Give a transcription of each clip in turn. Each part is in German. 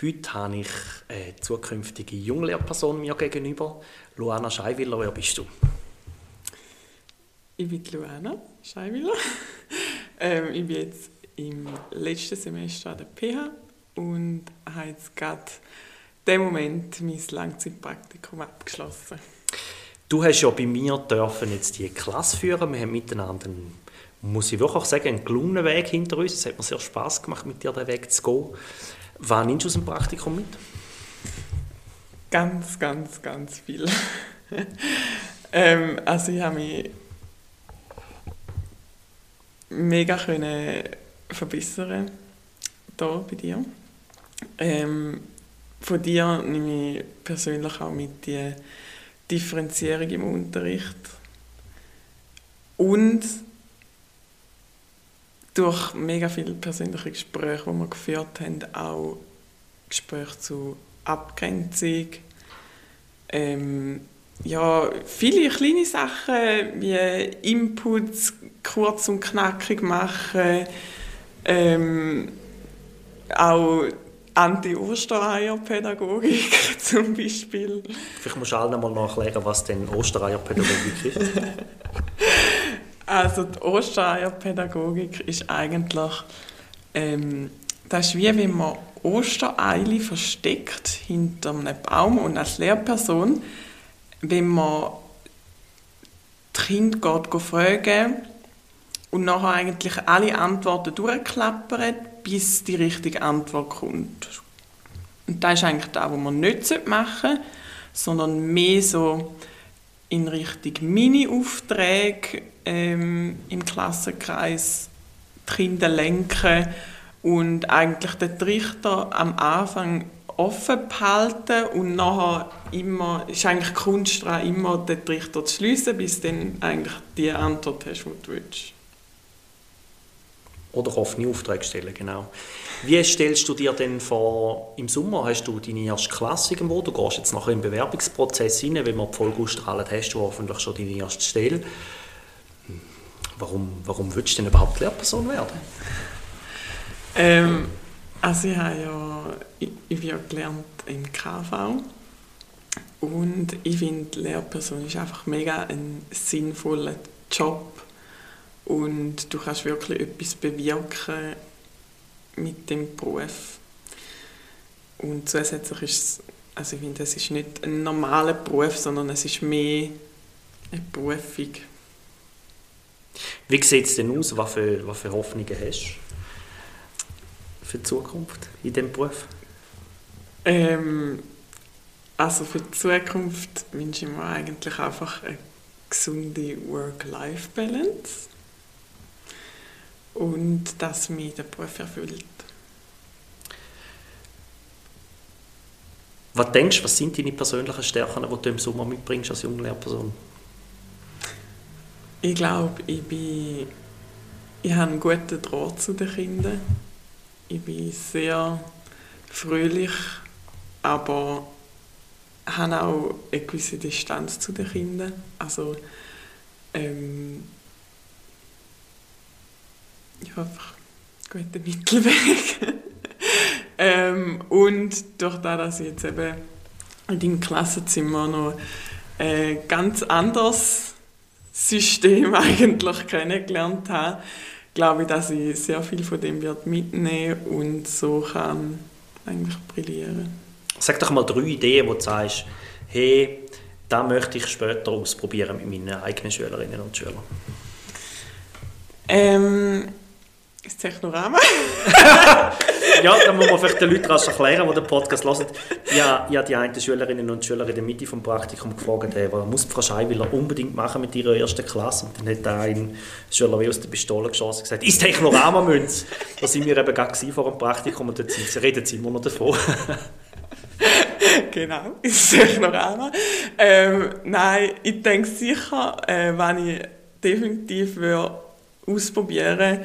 Heute habe ich eine zukünftige Junglehrperson mir gegenüber. Luana Scheiwiller, wer bist du? Ich bin Luana Scheiwiller. ähm, ich bin jetzt im letzten Semester an der PH und habe jetzt gerade in dem Moment mein Langzeitpraktikum abgeschlossen. Du hast ja bei mir dürfen jetzt die Klasse führen. Wir haben miteinander, einen, muss ich wirklich sagen, einen gelungenen Weg hinter uns. Es hat mir sehr Spaß gemacht, mit dir den Weg zu gehen. Was nimmst du aus dem Praktikum mit? Ganz, ganz, ganz viel. ähm, also ich habe mich mega können verbessern hier bei dir. Ähm, von dir nehme ich persönlich auch mit die Differenzierung im Unterricht und durch mega viele persönliche Gespräche, die wir geführt haben, auch Gespräche zu Abgrenzung, ähm, ja, viele kleine Sachen wie Inputs kurz und knackig machen, ähm, auch Anti-Ostereierpädagogik zum Beispiel. Vielleicht musst du allen mal nachlegen, was denn Ostereierpädagogik ist. Also die Ostereierpädagogik ist eigentlich, ähm, das ist wie wenn man Ostereile versteckt hinter einem Baum und als Lehrperson, wenn man die Kinder geht, fragen und nachher eigentlich alle Antworten durchklappert, bis die richtige Antwort kommt. Und das ist eigentlich das, was man nicht machen sollte, sondern mehr so in Richtung Mini-Aufträge ähm, im Klassenkreis die Kinder lenken und eigentlich den Trichter am Anfang offen behalten und nachher immer, ist eigentlich Kunst daran, immer den Trichter zu schließen, bis dann eigentlich die Antwort hast, die du willst. Oder offene Aufträge stellen, genau. Wie stellst du dir denn vor, im Sommer hast du deine erste Klasse irgendwo, du gehst jetzt nachher im Bewerbungsprozess rein, wenn man die Folge ausstrahlt, hast du hoffentlich schon deine erste Stelle. Warum, warum willst du denn überhaupt Lehrperson werden? Ähm, also ich habe ja, ich, ich bin ja gelernt im KV und ich finde, Lehrperson ist einfach mega ein sinnvoller Job und du kannst wirklich etwas bewirken mit dem Beruf. Und zusätzlich ist es, also ich finde, es ist nicht ein normaler Beruf, sondern es ist mehr eine Berufung. Wie sieht es denn aus? Was für, was für Hoffnungen hast du für die Zukunft in diesem Beruf? Ähm, also für die Zukunft wünsche ich mir eigentlich einfach eine gesunde Work-Life-Balance und dass mich der Beruf erfüllt. Was denkst du, was sind deine persönlichen Stärken, die du im Sommer mitbringst als junge Lehrperson? Ich glaube, ich, bin, ich habe einen guten Draht zu den Kindern. Ich bin sehr fröhlich, aber habe auch eine gewisse Distanz zu den Kindern. Also, ähm, ja, einfach guten Mittelweg. ähm, und durch das, dass ich jetzt eben in deinem Klassenzimmer noch ein ganz anderes System eigentlich kennengelernt habe, glaube ich, dass ich sehr viel von dem wird mitnehmen und so kann eigentlich brillieren. Sag doch mal drei Ideen, wo du sagst, hey, da möchte ich später ausprobieren mit meinen eigenen Schülerinnen und Schülern. Ähm, das Technorama? ja, dann muss man vielleicht den Leuten rasch erklären, die den Podcast hören. Ja, ich habe die einen Schülerinnen und Schüler in der Mitte des Praktikums gefragt, hey, was muss Frau Scheiwiller unbedingt machen mit ihrer ersten Klasse? Und dann hat ein Schüler wie aus der Pistole geschossen und gesagt, ist Technorama Münz. Da sind wir eben gerade vor dem Praktikum und dort reden sie immer noch davon. genau, ist einmal. Ähm, nein, ich denke sicher, äh, wenn ich definitiv würde ausprobieren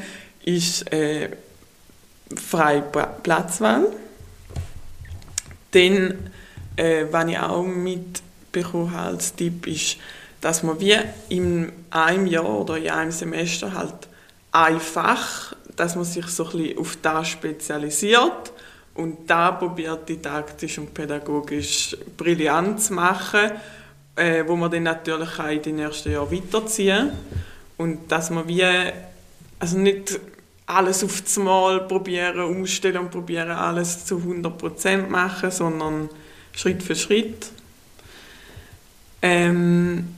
ist äh, freie Platzwahl. Dann, äh, was ich auch mitbekommen als Tipp ist, dass man wie in einem Jahr oder in einem Semester halt einfach, dass man sich so ein bisschen auf das spezialisiert und da probiert didaktisch und pädagogisch brillant zu machen, äh, wo man dann natürlich auch in den ersten Jahren weiterziehen und dass man wie also nicht alles auf das Mal probieren, umstellen und probieren alles zu 100% machen, sondern Schritt für Schritt. Ähm,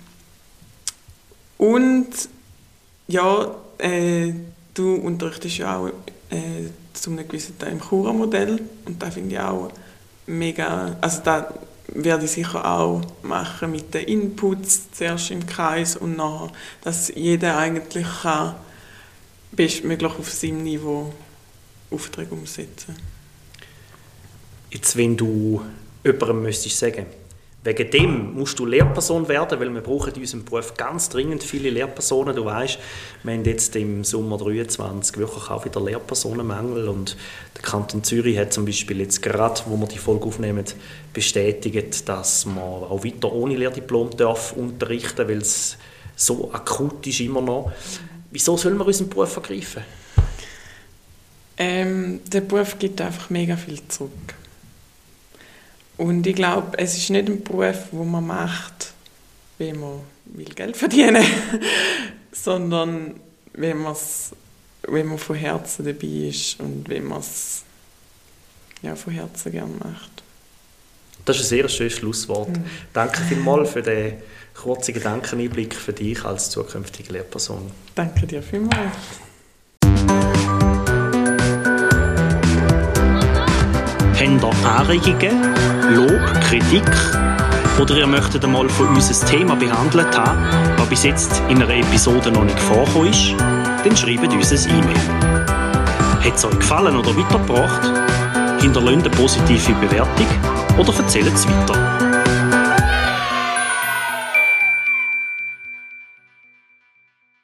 und ja, äh, du unterrichtest ja auch äh, zu einem gewissen Teil im Chura-Modell und da finde ich auch mega, also da werde ich sicher auch machen mit den Inputs zuerst im Kreis und nachher, dass jeder eigentlich kann bestmöglich auf seinem Niveau Aufträge umsetzen. Jetzt, wenn du jemandem müsstest sagen, wegen dem musst du Lehrperson werden, weil wir brauchen in unserem Beruf ganz dringend viele Lehrpersonen. Du weißt, wir haben jetzt im Sommer 23 wirklich auch wieder Lehrpersonenmangel und der Kanton Zürich hat zum Beispiel jetzt gerade, wo wir die Folge aufnehmen, bestätigt, dass man auch weiter ohne Lehrdiplom darf unterrichten, weil es so akut ist immer noch. Wieso sollen wir unseren Beruf ergreifen? Ähm, der Beruf gibt einfach mega viel zurück. Und ich glaube, es ist nicht ein Beruf, wo man macht, wenn man will Geld verdienen sondern wenn, wenn man von Herzen dabei ist und wenn man es ja, von Herzen gerne macht. Das ist ein sehr schönes Schlusswort. Mhm. Danke vielmals für den kurzen Gedankeneinblick für dich als zukünftige Lehrperson. Danke dir vielmals. Habt ihr Anregungen, Lob, Kritik oder ihr möchtet einmal von uns ein Thema behandelt haben, das bis jetzt in einer Episode noch nicht vorgekommen ist, dann schreibt uns ein E-Mail. Hat es euch gefallen oder weitergebracht? Hinterlasst eine positive Bewertung oder erzählt es weiter.